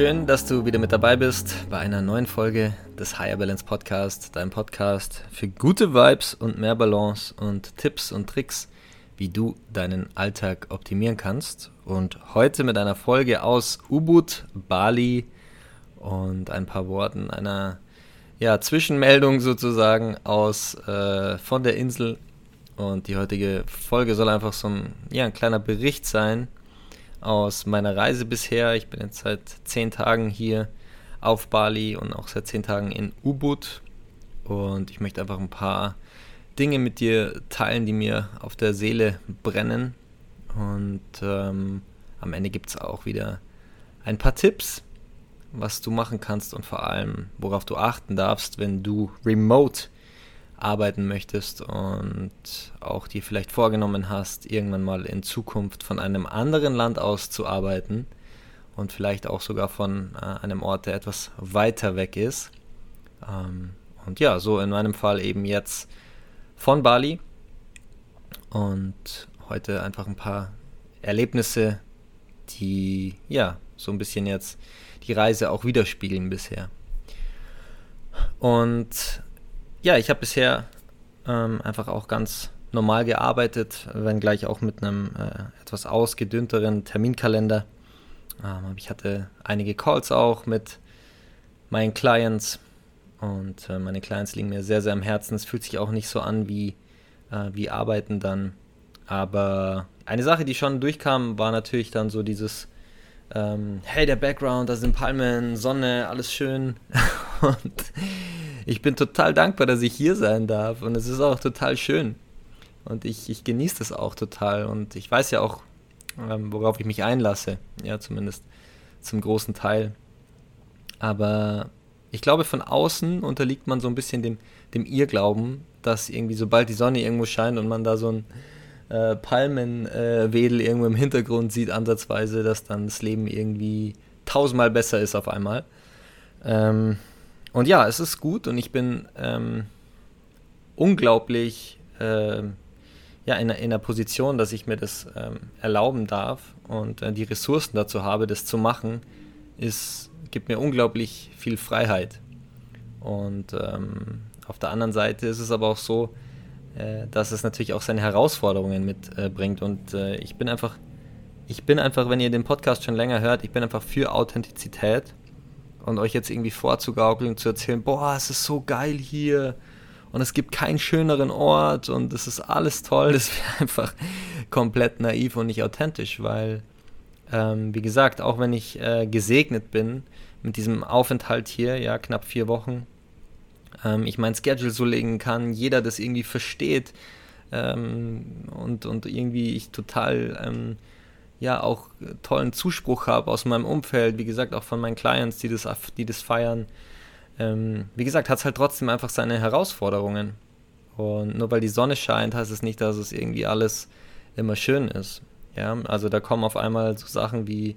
Schön, dass du wieder mit dabei bist bei einer neuen Folge des Higher Balance Podcast, deinem Podcast für gute Vibes und mehr Balance und Tipps und Tricks, wie du deinen Alltag optimieren kannst. Und heute mit einer Folge aus Ubud, Bali und ein paar Worten einer ja, Zwischenmeldung sozusagen aus äh, von der Insel. Und die heutige Folge soll einfach so ein, ja, ein kleiner Bericht sein aus meiner Reise bisher. Ich bin jetzt seit zehn Tagen hier auf Bali und auch seit zehn Tagen in Ubud. Und ich möchte einfach ein paar Dinge mit dir teilen, die mir auf der Seele brennen. Und ähm, am Ende gibt es auch wieder ein paar Tipps, was du machen kannst und vor allem, worauf du achten darfst, wenn du remote arbeiten möchtest und auch dir vielleicht vorgenommen hast, irgendwann mal in Zukunft von einem anderen Land aus zu arbeiten und vielleicht auch sogar von äh, einem Ort, der etwas weiter weg ist. Ähm, und ja, so in meinem Fall eben jetzt von Bali und heute einfach ein paar Erlebnisse, die ja so ein bisschen jetzt die Reise auch widerspiegeln bisher. Und ja, ich habe bisher ähm, einfach auch ganz normal gearbeitet, wenngleich auch mit einem äh, etwas ausgedünnteren Terminkalender. Ähm, ich hatte einige Calls auch mit meinen Clients und äh, meine Clients liegen mir sehr, sehr am Herzen. Es fühlt sich auch nicht so an wie, äh, wie Arbeiten dann. Aber eine Sache, die schon durchkam, war natürlich dann so dieses, ähm, hey, der Background, da sind Palmen, Sonne, alles schön. und ich bin total dankbar, dass ich hier sein darf und es ist auch total schön. Und ich, ich genieße das auch total und ich weiß ja auch, ähm, worauf ich mich einlasse, ja, zumindest zum großen Teil. Aber ich glaube, von außen unterliegt man so ein bisschen dem, dem Irrglauben, dass irgendwie sobald die Sonne irgendwo scheint und man da so ein äh, Palmenwedel äh, irgendwo im Hintergrund sieht, ansatzweise, dass dann das Leben irgendwie tausendmal besser ist auf einmal. Ähm, und ja, es ist gut und ich bin ähm, unglaublich äh, ja, in, in einer Position, dass ich mir das ähm, erlauben darf und äh, die Ressourcen dazu habe, das zu machen, ist, gibt mir unglaublich viel Freiheit. Und ähm, auf der anderen Seite ist es aber auch so, äh, dass es natürlich auch seine Herausforderungen mitbringt. und äh, ich bin einfach, ich bin einfach, wenn ihr den Podcast schon länger hört, ich bin einfach für Authentizität und euch jetzt irgendwie vorzugaukeln, zu erzählen, boah, es ist so geil hier und es gibt keinen schöneren Ort und es ist alles toll, das wäre einfach komplett naiv und nicht authentisch, weil, ähm, wie gesagt, auch wenn ich äh, gesegnet bin mit diesem Aufenthalt hier, ja, knapp vier Wochen, ähm, ich mein Schedule so legen kann, jeder das irgendwie versteht ähm, und, und irgendwie ich total ähm, ja auch tollen Zuspruch habe aus meinem Umfeld, wie gesagt, auch von meinen Clients, die das, die das feiern. Ähm, wie gesagt, hat es halt trotzdem einfach seine Herausforderungen. Und nur weil die Sonne scheint, heißt es nicht, dass es irgendwie alles immer schön ist. Ja, also da kommen auf einmal so Sachen wie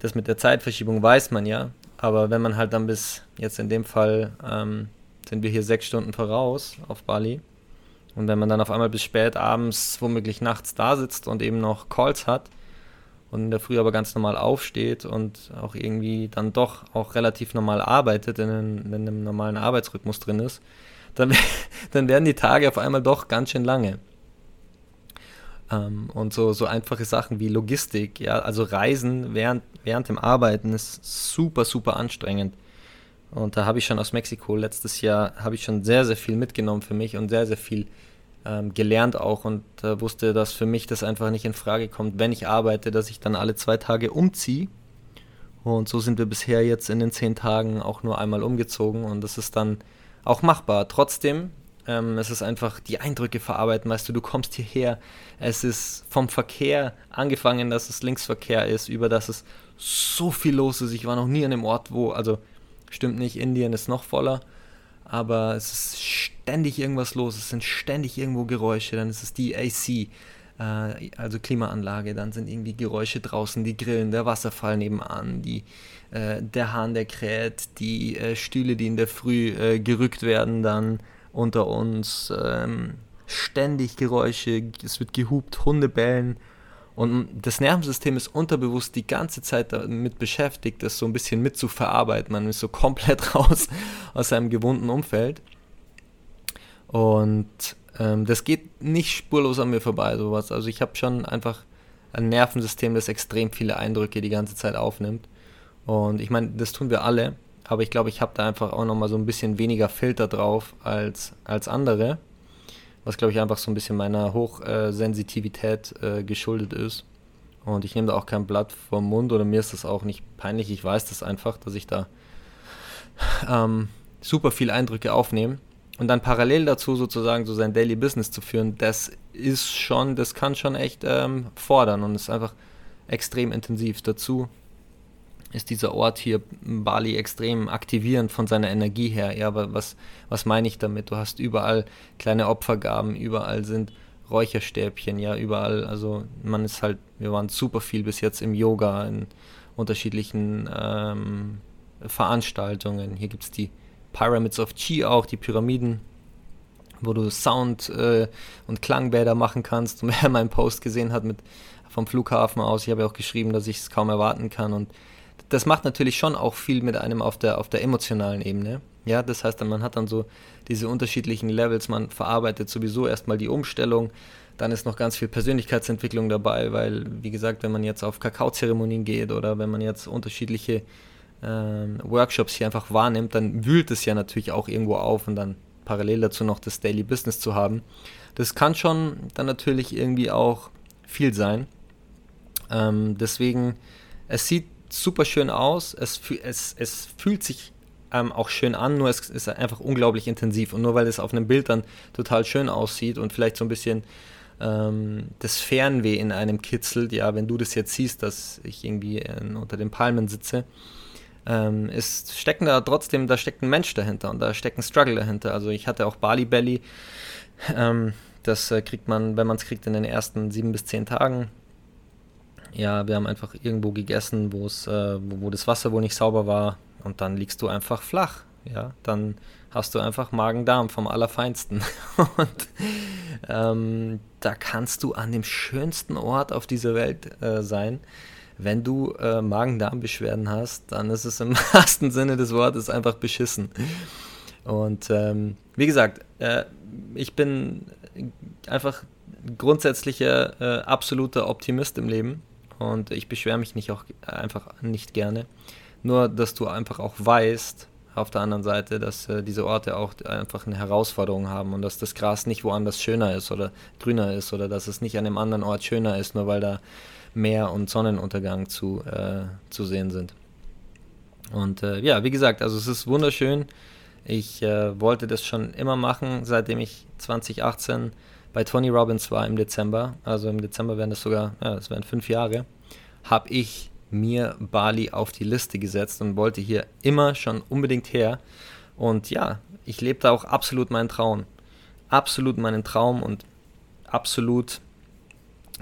das mit der Zeitverschiebung weiß man ja, aber wenn man halt dann bis jetzt in dem Fall ähm, sind wir hier sechs Stunden voraus auf Bali und wenn man dann auf einmal bis spät abends, womöglich nachts da sitzt und eben noch Calls hat, und in der Früh aber ganz normal aufsteht und auch irgendwie dann doch auch relativ normal arbeitet, in einem, in einem normalen Arbeitsrhythmus drin ist, dann, dann werden die Tage auf einmal doch ganz schön lange. Ähm, und so, so einfache Sachen wie Logistik, ja, also Reisen während, während dem Arbeiten ist super, super anstrengend. Und da habe ich schon aus Mexiko letztes Jahr, habe ich schon sehr, sehr viel mitgenommen für mich und sehr, sehr viel ähm, gelernt auch und äh, wusste, dass für mich das einfach nicht in Frage kommt, wenn ich arbeite, dass ich dann alle zwei Tage umziehe. Und so sind wir bisher jetzt in den zehn Tagen auch nur einmal umgezogen und das ist dann auch machbar. Trotzdem Ähm, es ist einfach die Eindrücke verarbeiten, weißt du, du kommst hierher. Es ist vom Verkehr angefangen, dass es Linksverkehr ist, über dass es so viel los ist. Ich war noch nie an einem Ort, wo, also stimmt nicht, Indien ist noch voller, aber es ist ständig irgendwas los. Es sind ständig irgendwo Geräusche. Dann ist es die AC, äh, also Klimaanlage. Dann sind irgendwie Geräusche draußen, die Grillen, der Wasserfall nebenan, die, äh, der Hahn, der kräht, die äh, Stühle, die in der Früh äh, gerückt werden, dann unter uns. Ähm, ständig Geräusche, es wird gehupt, Hunde bellen. Und das Nervensystem ist unterbewusst die ganze Zeit damit beschäftigt, das so ein bisschen mit zu verarbeiten. Man ist so komplett raus aus seinem gewohnten Umfeld. Und ähm, das geht nicht spurlos an mir vorbei, sowas. Also ich habe schon einfach ein Nervensystem, das extrem viele Eindrücke die ganze Zeit aufnimmt. Und ich meine, das tun wir alle aber ich glaube, ich habe da einfach auch nochmal so ein bisschen weniger Filter drauf als, als andere, was glaube ich einfach so ein bisschen meiner Hochsensitivität äh, geschuldet ist. Und ich nehme da auch kein Blatt vom Mund oder mir ist das auch nicht peinlich. Ich weiß das einfach, dass ich da ähm, super viele Eindrücke aufnehme. Und dann parallel dazu sozusagen so sein Daily Business zu führen, das ist schon, das kann schon echt ähm, fordern und ist einfach extrem intensiv. Dazu ist dieser Ort hier Bali extrem aktivierend von seiner Energie her. Ja, aber was, was meine ich damit? Du hast überall kleine Opfergaben, überall sind Räucherstäbchen, ja, überall. Also man ist halt, wir waren super viel bis jetzt im Yoga, in unterschiedlichen ähm, Veranstaltungen. Hier gibt es die Pyramids of Chi auch, die Pyramiden, wo du Sound- äh, und Klangbäder machen kannst. Und wer meinen Post gesehen hat mit vom Flughafen aus, ich habe ja auch geschrieben, dass ich es kaum erwarten kann und das macht natürlich schon auch viel mit einem auf der, auf der emotionalen Ebene. Ja, das heißt, man hat dann so diese unterschiedlichen Levels, man verarbeitet sowieso erstmal die Umstellung, dann ist noch ganz viel Persönlichkeitsentwicklung dabei, weil, wie gesagt, wenn man jetzt auf Kakaozeremonien geht oder wenn man jetzt unterschiedliche ähm, Workshops hier einfach wahrnimmt, dann wühlt es ja natürlich auch irgendwo auf und dann parallel dazu noch das Daily Business zu haben. Das kann schon dann natürlich irgendwie auch viel sein. Ähm, deswegen, es sieht super schön aus, es, es, es fühlt sich ähm, auch schön an, nur es ist einfach unglaublich intensiv. Und nur weil es auf einem Bild dann total schön aussieht und vielleicht so ein bisschen ähm, das Fernweh in einem kitzelt, ja, wenn du das jetzt siehst, dass ich irgendwie äh, unter den Palmen sitze, ähm, ist, stecken da trotzdem, da steckt ein Mensch dahinter und da steckt ein Struggle dahinter. Also ich hatte auch Bali Belly, ähm, das äh, kriegt man, wenn man es kriegt, in den ersten sieben bis zehn Tagen ja, wir haben einfach irgendwo gegessen, äh, wo, wo, das Wasser wohl nicht sauber war und dann liegst du einfach flach. Ja, dann hast du einfach Magen-Darm vom Allerfeinsten. und ähm, da kannst du an dem schönsten Ort auf dieser Welt äh, sein. Wenn du äh, Magen-Darm-Beschwerden hast, dann ist es im wahrsten Sinne des Wortes einfach beschissen. Und ähm, wie gesagt, äh, ich bin einfach grundsätzlicher äh, absoluter Optimist im Leben und ich beschwere mich nicht auch einfach nicht gerne. Nur, dass du einfach auch weißt, auf der anderen Seite, dass äh, diese Orte auch einfach eine Herausforderung haben und dass das Gras nicht woanders schöner ist oder grüner ist oder dass es nicht an einem anderen Ort schöner ist, nur weil da Meer und Sonnenuntergang zu, äh, zu sehen sind. Und äh, ja, wie gesagt, also es ist wunderschön. Ich äh, wollte das schon immer machen, seitdem ich 2018 bei Tony Robbins war im Dezember, also im Dezember wären das sogar, ja, das wären fünf Jahre, habe ich mir Bali auf die Liste gesetzt und wollte hier immer schon unbedingt her. Und ja, ich lebe da auch absolut meinen Traum. Absolut meinen Traum und absolut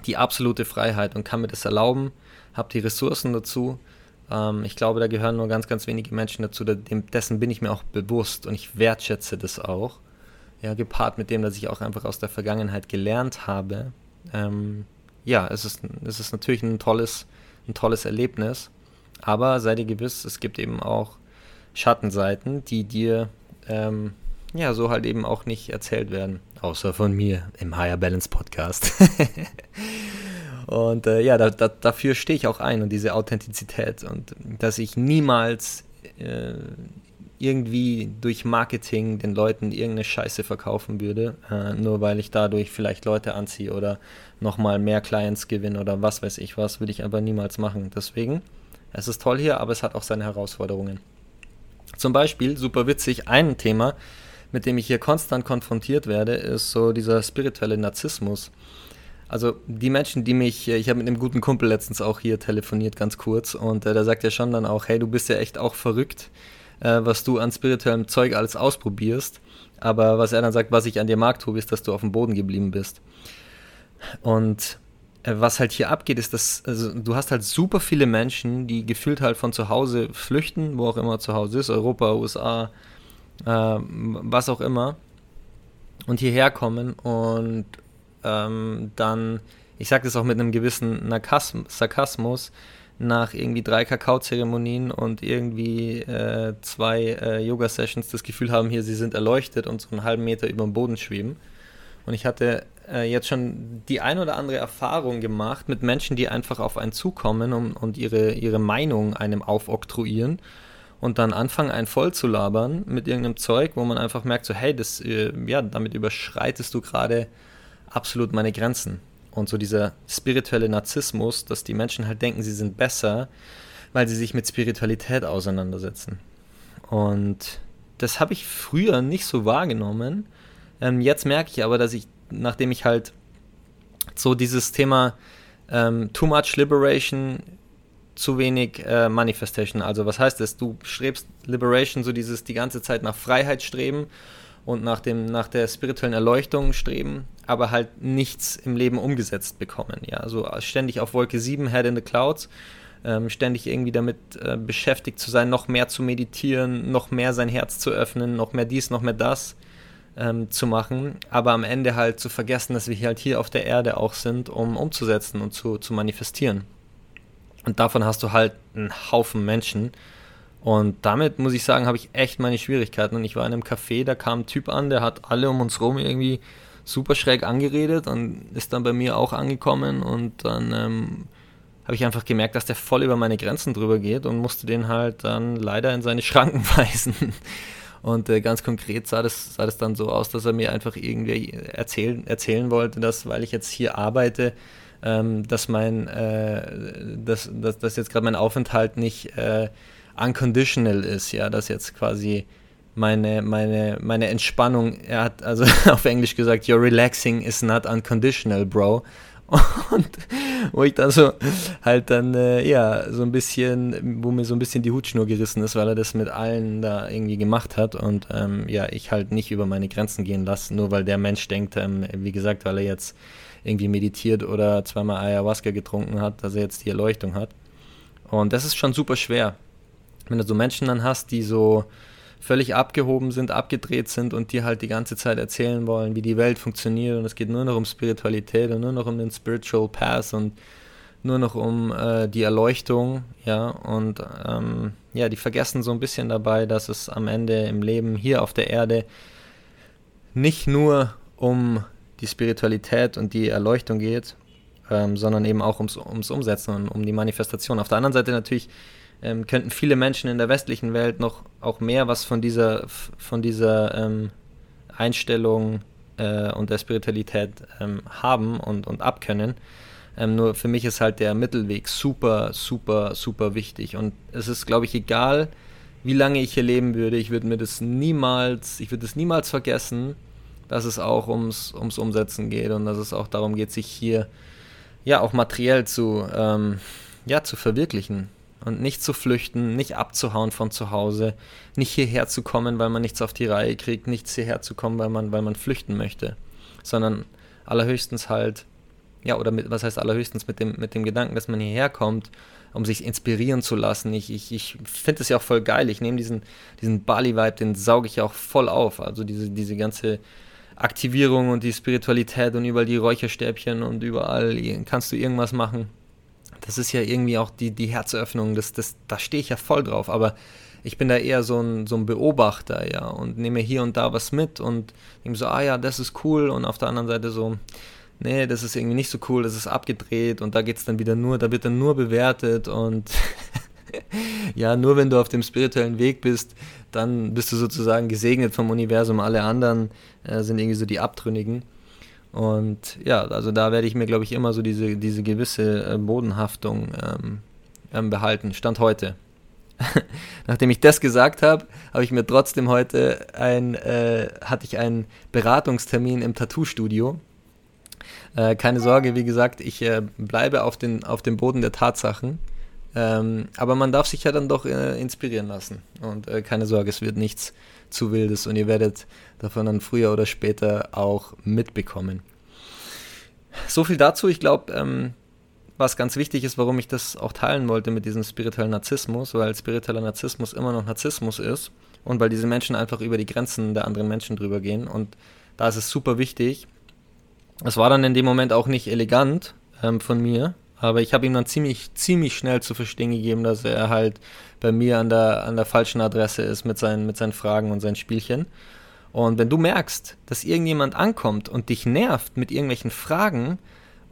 die absolute Freiheit und kann mir das erlauben, habe die Ressourcen dazu. Ähm, ich glaube, da gehören nur ganz, ganz wenige Menschen dazu. Dessen bin ich mir auch bewusst und ich wertschätze das auch ja, gepaart mit dem, dass ich auch einfach aus der Vergangenheit gelernt habe, ähm, ja, es ist, es ist natürlich ein tolles, ein tolles Erlebnis, aber sei dir gewiss, es gibt eben auch Schattenseiten, die dir ähm, ja so halt eben auch nicht erzählt werden, außer von mir im Higher Balance Podcast. und äh, ja, da, da, dafür stehe ich auch ein und diese Authentizität und dass ich niemals äh, irgendwie durch Marketing den Leuten irgendeine Scheiße verkaufen würde, äh, nur weil ich dadurch vielleicht Leute anziehe oder nochmal mehr Clients gewinne oder was weiß ich was, würde ich aber niemals machen. Deswegen, es ist toll hier, aber es hat auch seine Herausforderungen. Zum Beispiel, super witzig, ein Thema, mit dem ich hier konstant konfrontiert werde, ist so dieser spirituelle Narzissmus. Also die Menschen, die mich, ich habe mit einem guten Kumpel letztens auch hier telefoniert, ganz kurz, und äh, da sagt er schon dann auch, hey, du bist ja echt auch verrückt, äh, was du an spirituellem Zeug alles ausprobierst. Aber was er dann sagt, was ich an dir mag, Tobi, ist, dass du auf dem Boden geblieben bist. Und äh, was halt hier abgeht, ist, dass also, du hast halt super viele Menschen, die gefühlt halt von zu Hause flüchten, wo auch immer zu Hause ist, Europa, USA, äh, was auch immer, und hierher kommen und ähm, dann, ich sage das auch mit einem gewissen Sarkasmus, nach irgendwie drei Kakaozeremonien und irgendwie äh, zwei äh, Yoga-Sessions das Gefühl haben, hier sie sind erleuchtet und so einen halben Meter über dem Boden schweben. Und ich hatte äh, jetzt schon die ein oder andere Erfahrung gemacht mit Menschen, die einfach auf einen zukommen und, und ihre, ihre Meinung einem aufoktroyieren und dann anfangen, einen voll zu labern mit irgendeinem Zeug, wo man einfach merkt, so hey, das, äh, ja, damit überschreitest du gerade absolut meine Grenzen. Und so dieser spirituelle Narzissmus, dass die Menschen halt denken, sie sind besser, weil sie sich mit Spiritualität auseinandersetzen. Und das habe ich früher nicht so wahrgenommen. Ähm, jetzt merke ich aber, dass ich, nachdem ich halt so dieses Thema ähm, Too Much Liberation, zu wenig äh, Manifestation, also was heißt das? Du strebst Liberation, so dieses die ganze Zeit nach Freiheit streben und nach, dem, nach der spirituellen Erleuchtung streben aber halt nichts im Leben umgesetzt bekommen. Ja, also ständig auf Wolke 7, Head in the Clouds, ähm, ständig irgendwie damit äh, beschäftigt zu sein, noch mehr zu meditieren, noch mehr sein Herz zu öffnen, noch mehr dies, noch mehr das ähm, zu machen, aber am Ende halt zu vergessen, dass wir halt hier auf der Erde auch sind, um umzusetzen und zu, zu manifestieren. Und davon hast du halt einen Haufen Menschen. Und damit muss ich sagen, habe ich echt meine Schwierigkeiten. Und ich war in einem Café, da kam ein Typ an, der hat alle um uns rum irgendwie super schräg angeredet und ist dann bei mir auch angekommen und dann ähm, habe ich einfach gemerkt, dass der voll über meine Grenzen drüber geht und musste den halt dann leider in seine Schranken weisen. Und äh, ganz konkret sah das, sah das dann so aus, dass er mir einfach irgendwie erzählen, erzählen wollte, dass, weil ich jetzt hier arbeite, ähm, dass mein, äh, dass, dass, dass jetzt gerade mein Aufenthalt nicht äh, unconditional ist, ja, dass jetzt quasi meine, meine, meine Entspannung, er hat also auf Englisch gesagt, your relaxing is not unconditional, bro. Und wo ich dann so halt dann, äh, ja, so ein bisschen, wo mir so ein bisschen die Hutschnur gerissen ist, weil er das mit allen da irgendwie gemacht hat und ähm, ja, ich halt nicht über meine Grenzen gehen lasse, nur weil der Mensch denkt, ähm, wie gesagt, weil er jetzt irgendwie meditiert oder zweimal Ayahuasca getrunken hat, dass er jetzt die Erleuchtung hat. Und das ist schon super schwer. Wenn du so Menschen dann hast, die so, völlig abgehoben sind, abgedreht sind und dir halt die ganze Zeit erzählen wollen, wie die Welt funktioniert und es geht nur noch um Spiritualität und nur noch um den Spiritual Path und nur noch um äh, die Erleuchtung, ja, und ähm, ja, die vergessen so ein bisschen dabei, dass es am Ende im Leben hier auf der Erde nicht nur um die Spiritualität und die Erleuchtung geht, ähm, sondern eben auch ums, ums Umsetzen und um die Manifestation. Auf der anderen Seite natürlich ähm, könnten viele Menschen in der westlichen Welt noch auch mehr was von dieser, von dieser ähm, Einstellung äh, und der Spiritualität ähm, haben und, und abkönnen. Ähm, nur für mich ist halt der Mittelweg super, super, super wichtig. Und es ist, glaube ich, egal, wie lange ich hier leben würde, ich würde mir das niemals, ich würde es niemals vergessen, dass es auch ums, ums Umsetzen geht und dass es auch darum geht, sich hier ja auch materiell zu, ähm, ja, zu verwirklichen und nicht zu flüchten, nicht abzuhauen von zu Hause, nicht hierher zu kommen, weil man nichts auf die Reihe kriegt, nichts hierher zu kommen, weil man, weil man flüchten möchte, sondern allerhöchstens halt, ja, oder mit, was heißt allerhöchstens mit dem, mit dem Gedanken, dass man hierher kommt, um sich inspirieren zu lassen. Ich, ich, ich finde es ja auch voll geil. Ich nehme diesen, diesen Bali-Vibe, den sauge ich ja auch voll auf. Also diese, diese ganze Aktivierung und die Spiritualität und überall die Räucherstäbchen und überall kannst du irgendwas machen das ist ja irgendwie auch die, die Herzöffnung, das, das, da stehe ich ja voll drauf, aber ich bin da eher so ein, so ein Beobachter, ja, und nehme hier und da was mit und denke so, ah ja, das ist cool und auf der anderen Seite so, nee, das ist irgendwie nicht so cool, das ist abgedreht und da geht es dann wieder nur, da wird dann nur bewertet und ja, nur wenn du auf dem spirituellen Weg bist, dann bist du sozusagen gesegnet vom Universum, alle anderen äh, sind irgendwie so die Abtrünnigen. Und ja, also da werde ich mir, glaube ich, immer so diese, diese gewisse äh, Bodenhaftung ähm, ähm, behalten. Stand heute. nachdem ich das gesagt habe, habe ich mir trotzdem heute ein, äh, hatte ich einen Beratungstermin im Tattoo-Studio. Äh, keine Sorge, wie gesagt, ich äh, bleibe auf, den, auf dem Boden der Tatsachen. Ähm, aber man darf sich ja dann doch äh, inspirieren lassen. Und äh, keine Sorge, es wird nichts zu wildes und ihr werdet davon dann früher oder später auch mitbekommen. So viel dazu. Ich glaube, ähm, was ganz wichtig ist, warum ich das auch teilen wollte mit diesem spirituellen Narzissmus, weil spiritueller Narzissmus immer noch Narzissmus ist und weil diese Menschen einfach über die Grenzen der anderen Menschen drüber gehen. Und da ist es super wichtig. Es war dann in dem Moment auch nicht elegant ähm, von mir, aber ich habe ihm dann ziemlich, ziemlich schnell zu verstehen gegeben, dass er halt bei mir an der, an der falschen Adresse ist mit seinen, mit seinen Fragen und seinen Spielchen. Und wenn du merkst, dass irgendjemand ankommt und dich nervt mit irgendwelchen Fragen,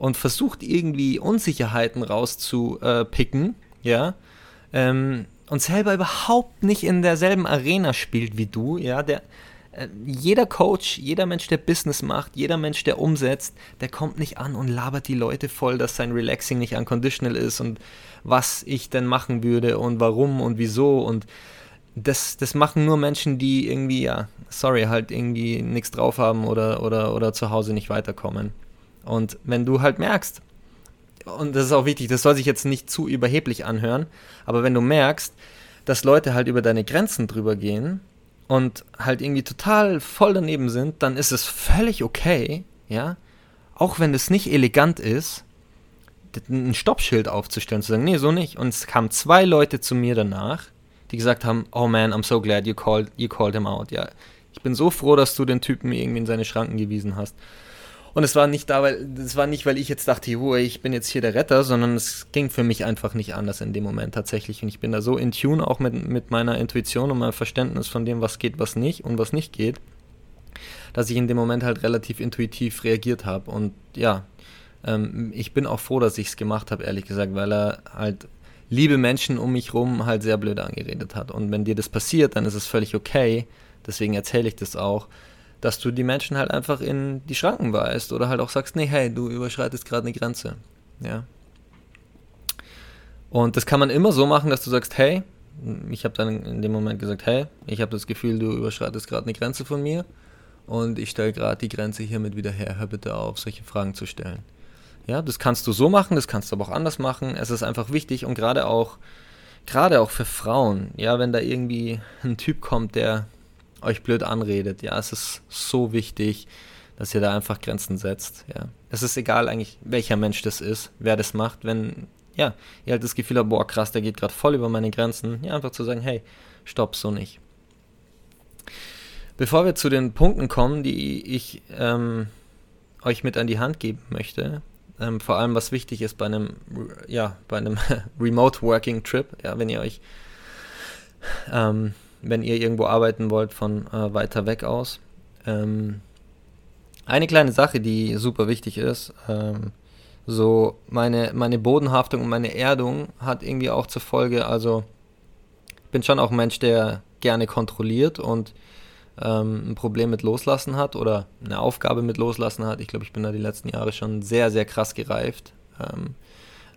und versucht irgendwie Unsicherheiten rauszupicken, ja, ähm, und selber überhaupt nicht in derselben Arena spielt wie du, ja, der, jeder Coach, jeder Mensch, der Business macht, jeder Mensch, der umsetzt, der kommt nicht an und labert die Leute voll, dass sein Relaxing nicht unconditional ist und was ich denn machen würde und warum und wieso und das, das machen nur Menschen, die irgendwie, ja, sorry, halt irgendwie nichts drauf haben oder, oder, oder zu Hause nicht weiterkommen. Und wenn du halt merkst, und das ist auch wichtig, das soll sich jetzt nicht zu überheblich anhören, aber wenn du merkst, dass Leute halt über deine Grenzen drüber gehen und halt irgendwie total voll daneben sind, dann ist es völlig okay, ja, auch wenn es nicht elegant ist, ein Stoppschild aufzustellen, zu sagen, nee, so nicht. Und es kamen zwei Leute zu mir danach, die gesagt haben, oh man, I'm so glad you called, you called him out. Ja, ich bin so froh, dass du den Typen irgendwie in seine Schranken gewiesen hast. Und es war nicht da, weil es war nicht, weil ich jetzt dachte, oh, ich bin jetzt hier der Retter, sondern es ging für mich einfach nicht anders in dem Moment tatsächlich. Und ich bin da so in Tune auch mit, mit meiner Intuition und meinem Verständnis von dem, was geht, was nicht und was nicht geht, dass ich in dem Moment halt relativ intuitiv reagiert habe. Und ja, ähm, ich bin auch froh, dass ich es gemacht habe, ehrlich gesagt, weil er halt liebe Menschen um mich rum halt sehr blöd angeredet hat. Und wenn dir das passiert, dann ist es völlig okay. Deswegen erzähle ich das auch dass du die Menschen halt einfach in die Schranken weist oder halt auch sagst, nee, hey, du überschreitest gerade eine Grenze. Ja. Und das kann man immer so machen, dass du sagst, hey, ich habe dann in dem Moment gesagt, hey, ich habe das Gefühl, du überschreitest gerade eine Grenze von mir und ich stelle gerade die Grenze hiermit wieder her. Hör bitte auf, solche Fragen zu stellen. Ja, das kannst du so machen, das kannst du aber auch anders machen. Es ist einfach wichtig und gerade auch, gerade auch für Frauen, ja, wenn da irgendwie ein Typ kommt, der euch blöd anredet. Ja, es ist so wichtig, dass ihr da einfach Grenzen setzt. Ja, es ist egal eigentlich, welcher Mensch das ist, wer das macht. Wenn ja, ihr halt das Gefühl habt, boah, krass, der geht gerade voll über meine Grenzen. Ja, einfach zu sagen, hey, stopp, so nicht. Bevor wir zu den Punkten kommen, die ich ähm, euch mit an die Hand geben möchte, ähm, vor allem was wichtig ist bei einem, ja, bei einem Remote Working Trip, ja, wenn ihr euch ähm, wenn ihr irgendwo arbeiten wollt von äh, weiter weg aus. Ähm, eine kleine Sache, die super wichtig ist, ähm, so meine, meine Bodenhaftung und meine Erdung hat irgendwie auch zur Folge, also ich bin schon auch ein Mensch, der gerne kontrolliert und ähm, ein Problem mit Loslassen hat oder eine Aufgabe mit Loslassen hat. Ich glaube, ich bin da die letzten Jahre schon sehr, sehr krass gereift. Ähm,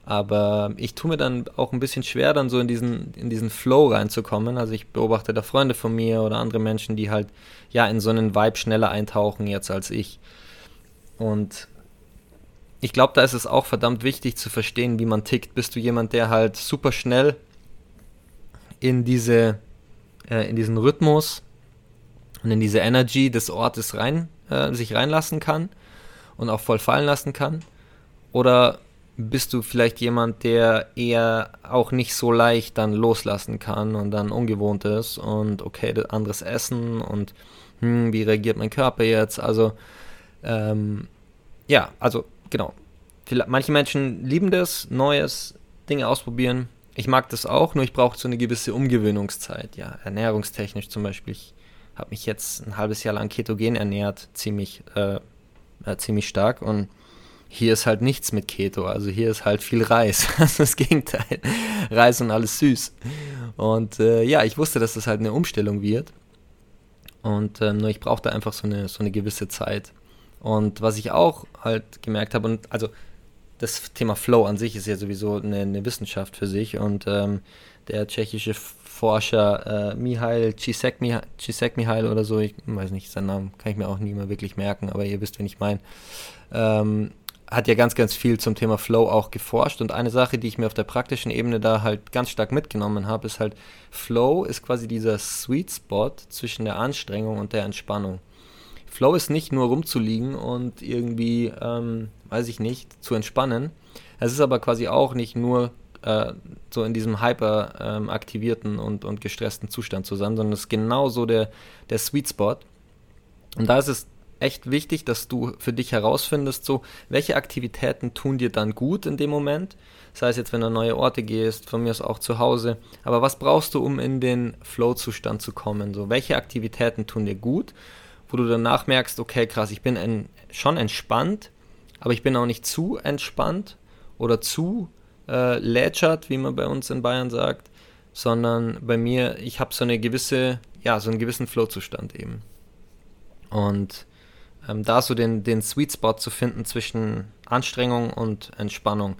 aber ich tue mir dann auch ein bisschen schwer, dann so in diesen, in diesen Flow reinzukommen. Also ich beobachte da Freunde von mir oder andere Menschen, die halt ja in so einen Vibe schneller eintauchen jetzt als ich. Und ich glaube, da ist es auch verdammt wichtig zu verstehen, wie man tickt. Bist du jemand, der halt super schnell in diese, äh, in diesen Rhythmus und in diese Energy des Ortes rein, äh, sich reinlassen kann und auch voll fallen lassen kann? Oder bist du vielleicht jemand, der eher auch nicht so leicht dann loslassen kann und dann ungewohnt ist und okay, anderes Essen und hm, wie reagiert mein Körper jetzt? Also, ähm, ja, also genau. Manche Menschen lieben das, Neues, Dinge ausprobieren. Ich mag das auch, nur ich brauche so eine gewisse Umgewöhnungszeit. Ja, ernährungstechnisch zum Beispiel. Ich habe mich jetzt ein halbes Jahr lang ketogen ernährt, ziemlich, äh, äh, ziemlich stark und hier ist halt nichts mit Keto, also hier ist halt viel Reis. Das Gegenteil. Reis und alles süß. Und äh, ja, ich wusste, dass das halt eine Umstellung wird. Und ähm, nur ich brauchte einfach so eine, so eine gewisse Zeit. Und was ich auch halt gemerkt habe, und also das Thema Flow an sich ist ja sowieso eine, eine Wissenschaft für sich und ähm, der tschechische Forscher äh, Mihail Csikszentmihalyi oder so, ich weiß nicht, seinen Namen kann ich mir auch nie mehr wirklich merken, aber ihr wisst, wen ich meine, ähm, hat ja ganz, ganz viel zum Thema Flow auch geforscht und eine Sache, die ich mir auf der praktischen Ebene da halt ganz stark mitgenommen habe, ist halt, Flow ist quasi dieser Sweet Spot zwischen der Anstrengung und der Entspannung. Flow ist nicht nur rumzuliegen und irgendwie, ähm, weiß ich nicht, zu entspannen. Es ist aber quasi auch nicht nur äh, so in diesem hyper ähm, aktivierten und, und gestressten Zustand zu sein, sondern es ist genau so der, der Sweet Spot. Und da ist es echt wichtig, dass du für dich herausfindest, so welche Aktivitäten tun dir dann gut in dem Moment. Sei es jetzt, wenn du an neue Orte gehst, von mir aus auch zu Hause. Aber was brauchst du, um in den Flow-Zustand zu kommen? So, welche Aktivitäten tun dir gut? wo du danach merkst, okay, krass, ich bin en schon entspannt, aber ich bin auch nicht zu entspannt oder zu äh, lätschert, wie man bei uns in Bayern sagt, sondern bei mir, ich habe so eine gewisse, ja, so einen gewissen Flow-Zustand eben. Und ähm, da so den, den Sweet Spot zu finden zwischen Anstrengung und Entspannung,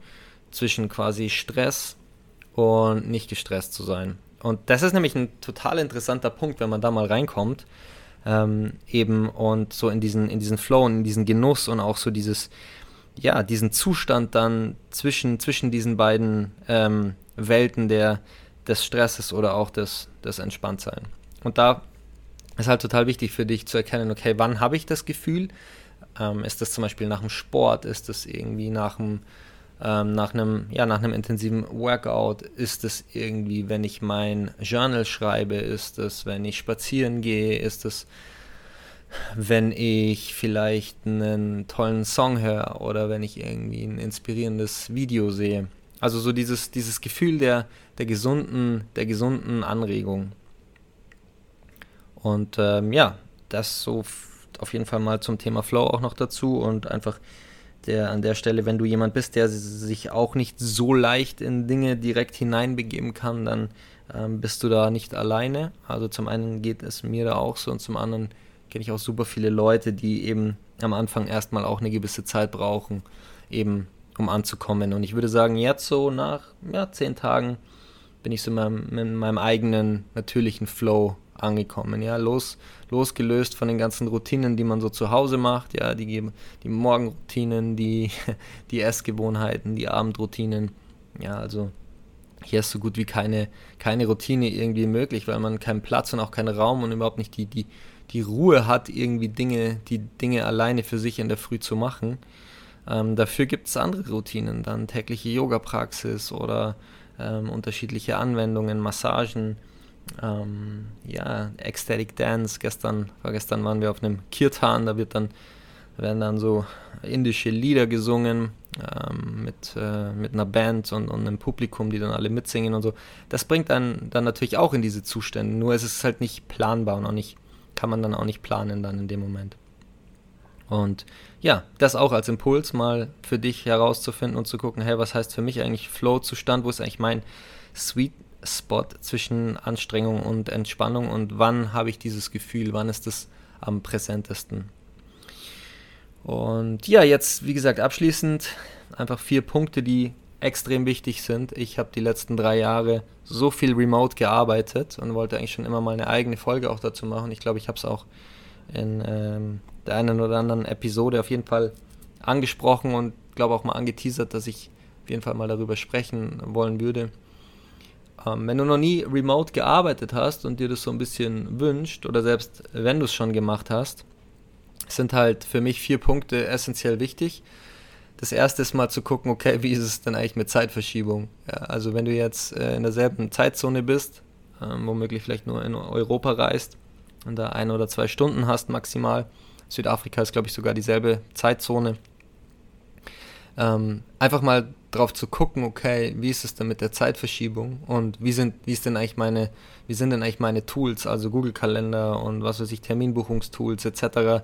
zwischen quasi Stress und nicht gestresst zu sein. Und das ist nämlich ein total interessanter Punkt, wenn man da mal reinkommt, ähm, eben und so in diesen, in diesen Flow und in diesen Genuss und auch so dieses, ja, diesen Zustand dann zwischen, zwischen diesen beiden ähm, Welten der, des Stresses oder auch des, des Entspanntsein. Und da ist halt total wichtig für dich zu erkennen, okay, wann habe ich das Gefühl? Ähm, ist das zum Beispiel nach dem Sport? Ist das irgendwie nach dem ähm, nach einem, ja, nach einem intensiven Workout ist es irgendwie, wenn ich mein Journal schreibe, ist es, wenn ich spazieren gehe, ist es, wenn ich vielleicht einen tollen Song höre oder wenn ich irgendwie ein inspirierendes Video sehe. Also so dieses, dieses Gefühl der, der gesunden, der gesunden Anregung. Und ähm, ja, das so auf jeden Fall mal zum Thema Flow auch noch dazu und einfach der an der Stelle, wenn du jemand bist, der sich auch nicht so leicht in Dinge direkt hineinbegeben kann, dann ähm, bist du da nicht alleine. Also zum einen geht es mir da auch so und zum anderen kenne ich auch super viele Leute, die eben am Anfang erstmal auch eine gewisse Zeit brauchen, eben um anzukommen. Und ich würde sagen, jetzt so nach ja, zehn Tagen bin ich so in meinem, in meinem eigenen natürlichen Flow angekommen, ja, los, losgelöst von den ganzen Routinen, die man so zu Hause macht, ja, die, die Morgenroutinen, die, die Essgewohnheiten, die Abendroutinen, ja, also hier ist so gut wie keine, keine Routine irgendwie möglich, weil man keinen Platz und auch keinen Raum und überhaupt nicht die, die, die Ruhe hat, irgendwie Dinge, die Dinge alleine für sich in der Früh zu machen. Ähm, dafür gibt es andere Routinen, dann tägliche Yoga-Praxis oder ähm, unterschiedliche Anwendungen, Massagen, ähm, ja, Ecstatic Dance. Gestern, vorgestern waren wir auf einem Kirtan, da wird dann, werden dann so indische Lieder gesungen ähm, mit, äh, mit einer Band und, und einem Publikum, die dann alle mitsingen und so. Das bringt einen dann natürlich auch in diese Zustände, nur ist es halt nicht planbar und auch nicht, kann man dann auch nicht planen dann in dem Moment. Und ja, das auch als Impuls mal für dich herauszufinden und zu gucken, hey, was heißt für mich eigentlich Flow-Zustand, wo ist eigentlich mein Sweet Spot zwischen Anstrengung und Entspannung und wann habe ich dieses Gefühl, wann ist es am präsentesten. Und ja, jetzt wie gesagt abschließend einfach vier Punkte, die extrem wichtig sind. Ich habe die letzten drei Jahre so viel remote gearbeitet und wollte eigentlich schon immer mal eine eigene Folge auch dazu machen. Ich glaube, ich habe es auch in ähm, der einen oder anderen Episode auf jeden Fall angesprochen und glaube auch mal angeteasert, dass ich auf jeden Fall mal darüber sprechen wollen würde. Ähm, wenn du noch nie remote gearbeitet hast und dir das so ein bisschen wünscht oder selbst wenn du es schon gemacht hast, sind halt für mich vier Punkte essentiell wichtig. Das erste ist mal zu gucken, okay, wie ist es denn eigentlich mit Zeitverschiebung? Ja, also wenn du jetzt äh, in derselben Zeitzone bist, ähm, womöglich vielleicht nur in Europa reist und da ein oder zwei Stunden hast maximal, Südafrika ist glaube ich sogar dieselbe Zeitzone, ähm, einfach mal drauf zu gucken, okay, wie ist es denn mit der Zeitverschiebung und wie sind, wie ist denn eigentlich meine, wie sind denn eigentlich meine Tools, also Google Kalender und was weiß ich, Terminbuchungstools etc.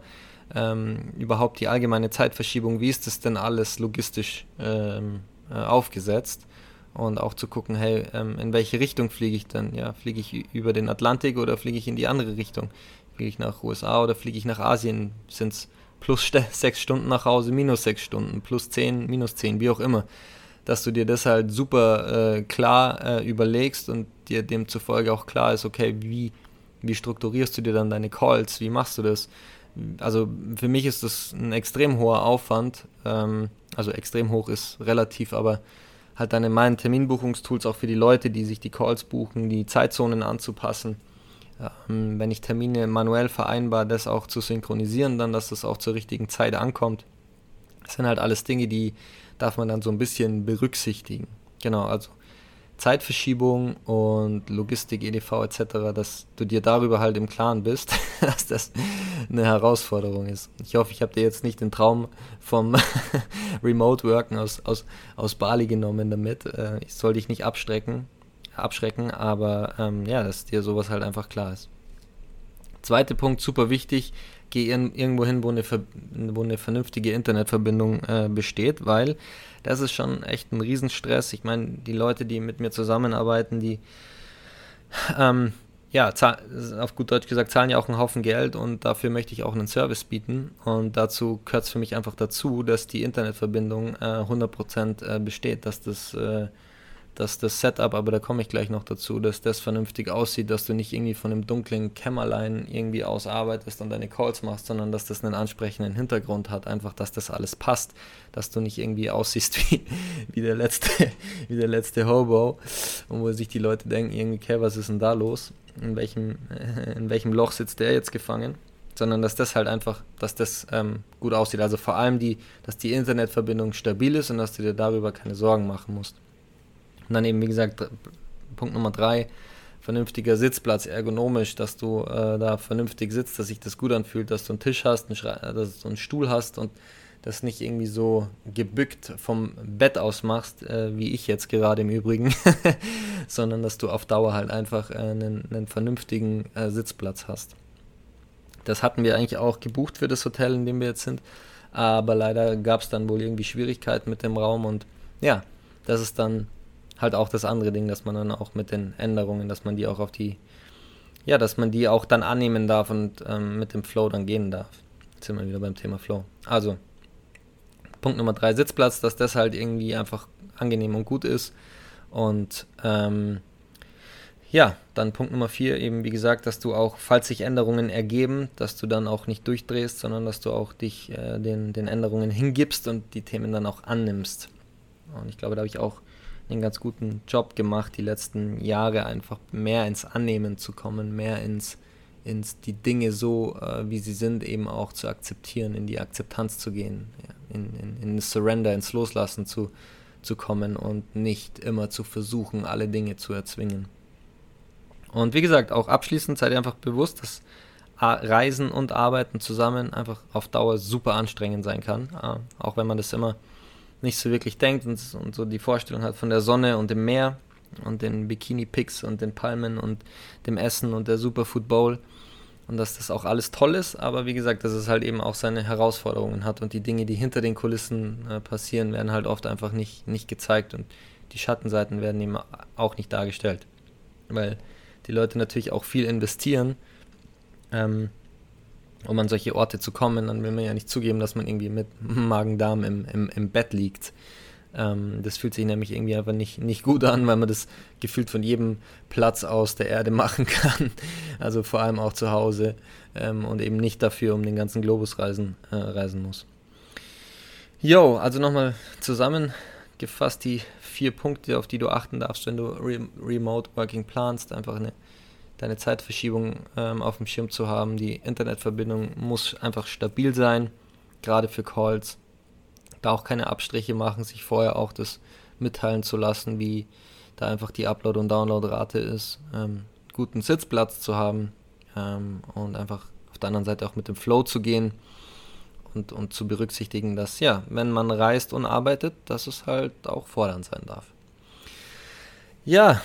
Ähm, überhaupt die allgemeine Zeitverschiebung, wie ist das denn alles logistisch ähm, äh, aufgesetzt? Und auch zu gucken, hey, ähm, in welche Richtung fliege ich denn? Ja, fliege ich über den Atlantik oder fliege ich in die andere Richtung? Fliege ich nach USA oder fliege ich nach Asien? Sind es plus sechs Stunden nach Hause, minus sechs Stunden, plus zehn, minus zehn, wie auch immer. Dass du dir das halt super äh, klar äh, überlegst und dir demzufolge auch klar ist, okay, wie, wie strukturierst du dir dann deine Calls, wie machst du das? Also für mich ist das ein extrem hoher Aufwand, ähm, also extrem hoch ist relativ, aber halt dann in meinen Terminbuchungstools auch für die Leute, die sich die Calls buchen, die Zeitzonen anzupassen. Ähm, wenn ich Termine manuell vereinbar, das auch zu synchronisieren, dann, dass das auch zur richtigen Zeit ankommt. Das sind halt alles Dinge, die darf man dann so ein bisschen berücksichtigen. Genau, also Zeitverschiebung und Logistik, EDV etc., dass du dir darüber halt im Klaren bist, dass das eine Herausforderung ist. Ich hoffe, ich habe dir jetzt nicht den Traum vom Remote Worken aus, aus, aus Bali genommen damit. Äh, ich soll dich nicht abstrecken, abschrecken, aber ähm, ja, dass dir sowas halt einfach klar ist. Zweiter Punkt, super wichtig, geh irgendwo hin, wo eine, wo eine vernünftige Internetverbindung äh, besteht, weil das ist schon echt ein Riesenstress. Ich meine, die Leute, die mit mir zusammenarbeiten, die ähm, ja, auf gut Deutsch gesagt, zahlen ja auch einen Haufen Geld und dafür möchte ich auch einen Service bieten. Und dazu gehört es für mich einfach dazu, dass die Internetverbindung äh, 100% äh, besteht, dass das äh, dass das Setup, aber da komme ich gleich noch dazu, dass das vernünftig aussieht, dass du nicht irgendwie von einem dunklen Kämmerlein irgendwie ausarbeitest und deine Calls machst, sondern dass das einen ansprechenden Hintergrund hat, einfach, dass das alles passt, dass du nicht irgendwie aussiehst wie, wie, der, letzte, wie der letzte Hobo und wo sich die Leute denken, irgendwie, okay, was ist denn da los? In welchem, in welchem Loch sitzt der jetzt gefangen? sondern dass das halt einfach, dass das ähm, gut aussieht. Also vor allem die, dass die Internetverbindung stabil ist und dass du dir darüber keine Sorgen machen musst. Und dann eben, wie gesagt, Punkt Nummer drei, vernünftiger Sitzplatz, ergonomisch, dass du äh, da vernünftig sitzt, dass sich das gut anfühlt, dass du einen Tisch hast, einen äh, dass du einen Stuhl hast und das nicht irgendwie so gebückt vom Bett aus machst, äh, wie ich jetzt gerade im Übrigen, sondern dass du auf Dauer halt einfach äh, einen, einen, vernünftigen äh, Sitzplatz hast. Das hatten wir eigentlich auch gebucht für das Hotel, in dem wir jetzt sind, aber leider gab es dann wohl irgendwie Schwierigkeiten mit dem Raum und ja, das ist dann halt auch das andere Ding, dass man dann auch mit den Änderungen, dass man die auch auf die, ja, dass man die auch dann annehmen darf und ähm, mit dem Flow dann gehen darf. Jetzt sind wir wieder beim Thema Flow. Also, Punkt Nummer drei, Sitzplatz, dass das halt irgendwie einfach angenehm und gut ist. Und ähm, ja, dann Punkt Nummer vier, eben wie gesagt, dass du auch, falls sich Änderungen ergeben, dass du dann auch nicht durchdrehst, sondern dass du auch dich äh, den, den Änderungen hingibst und die Themen dann auch annimmst. Und ich glaube, da habe ich auch einen ganz guten Job gemacht, die letzten Jahre einfach mehr ins Annehmen zu kommen, mehr ins, ins die Dinge so, äh, wie sie sind, eben auch zu akzeptieren, in die Akzeptanz zu gehen, ja, in, in, in das Surrender, ins Loslassen zu, zu kommen und nicht immer zu versuchen, alle Dinge zu erzwingen. Und wie gesagt, auch abschließend seid ihr einfach bewusst, dass Reisen und Arbeiten zusammen einfach auf Dauer super anstrengend sein kann, auch wenn man das immer nicht so wirklich denkt und, und so die Vorstellung hat von der Sonne und dem Meer und den Bikini-Pics und den Palmen und dem Essen und der Superfood Bowl und dass das auch alles toll ist, aber wie gesagt, dass es halt eben auch seine Herausforderungen hat und die Dinge, die hinter den Kulissen äh, passieren, werden halt oft einfach nicht, nicht gezeigt und die Schattenseiten werden eben auch nicht dargestellt, weil die Leute natürlich auch viel investieren, ähm, um an solche Orte zu kommen, dann will man ja nicht zugeben, dass man irgendwie mit Magen-Darm im, im, im Bett liegt. Ähm, das fühlt sich nämlich irgendwie einfach nicht, nicht gut an, weil man das gefühlt von jedem Platz aus der Erde machen kann. Also vor allem auch zu Hause ähm, und eben nicht dafür um den ganzen Globus reisen, äh, reisen muss. Jo, also nochmal zusammengefasst die vier Punkte, auf die du achten darfst, wenn du Re Remote Working planst. Einfach eine deine Zeitverschiebung ähm, auf dem Schirm zu haben. Die Internetverbindung muss einfach stabil sein, gerade für Calls. Da auch keine Abstriche machen, sich vorher auch das mitteilen zu lassen, wie da einfach die Upload- und Downloadrate ist. Ähm, guten Sitzplatz zu haben ähm, und einfach auf der anderen Seite auch mit dem Flow zu gehen und, und zu berücksichtigen, dass ja, wenn man reist und arbeitet, dass es halt auch fordernd sein darf. Ja,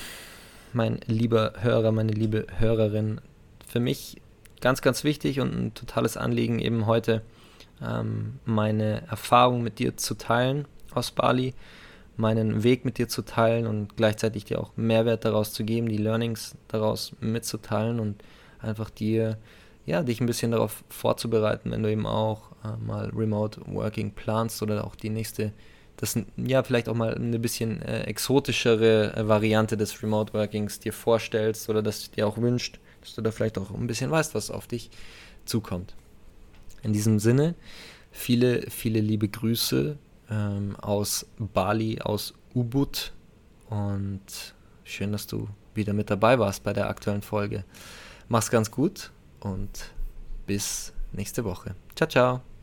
mein lieber Hörer, meine liebe Hörerin. Für mich ganz, ganz wichtig und ein totales Anliegen eben heute ähm, meine Erfahrung mit dir zu teilen aus Bali, meinen Weg mit dir zu teilen und gleichzeitig dir auch Mehrwert daraus zu geben, die Learnings daraus mitzuteilen und einfach dir ja, dich ein bisschen darauf vorzubereiten, wenn du eben auch äh, mal Remote Working planst oder auch die nächste, das ja vielleicht auch mal eine bisschen äh, exotischere äh, Variante des Remote Workings dir vorstellst oder dass du dir auch wünscht, dass du da vielleicht auch ein bisschen weißt, was auf dich zukommt. In diesem Sinne, viele, viele liebe Grüße ähm, aus Bali, aus Ubud und schön, dass du wieder mit dabei warst bei der aktuellen Folge. Mach's ganz gut und bis nächste Woche. Ciao, ciao.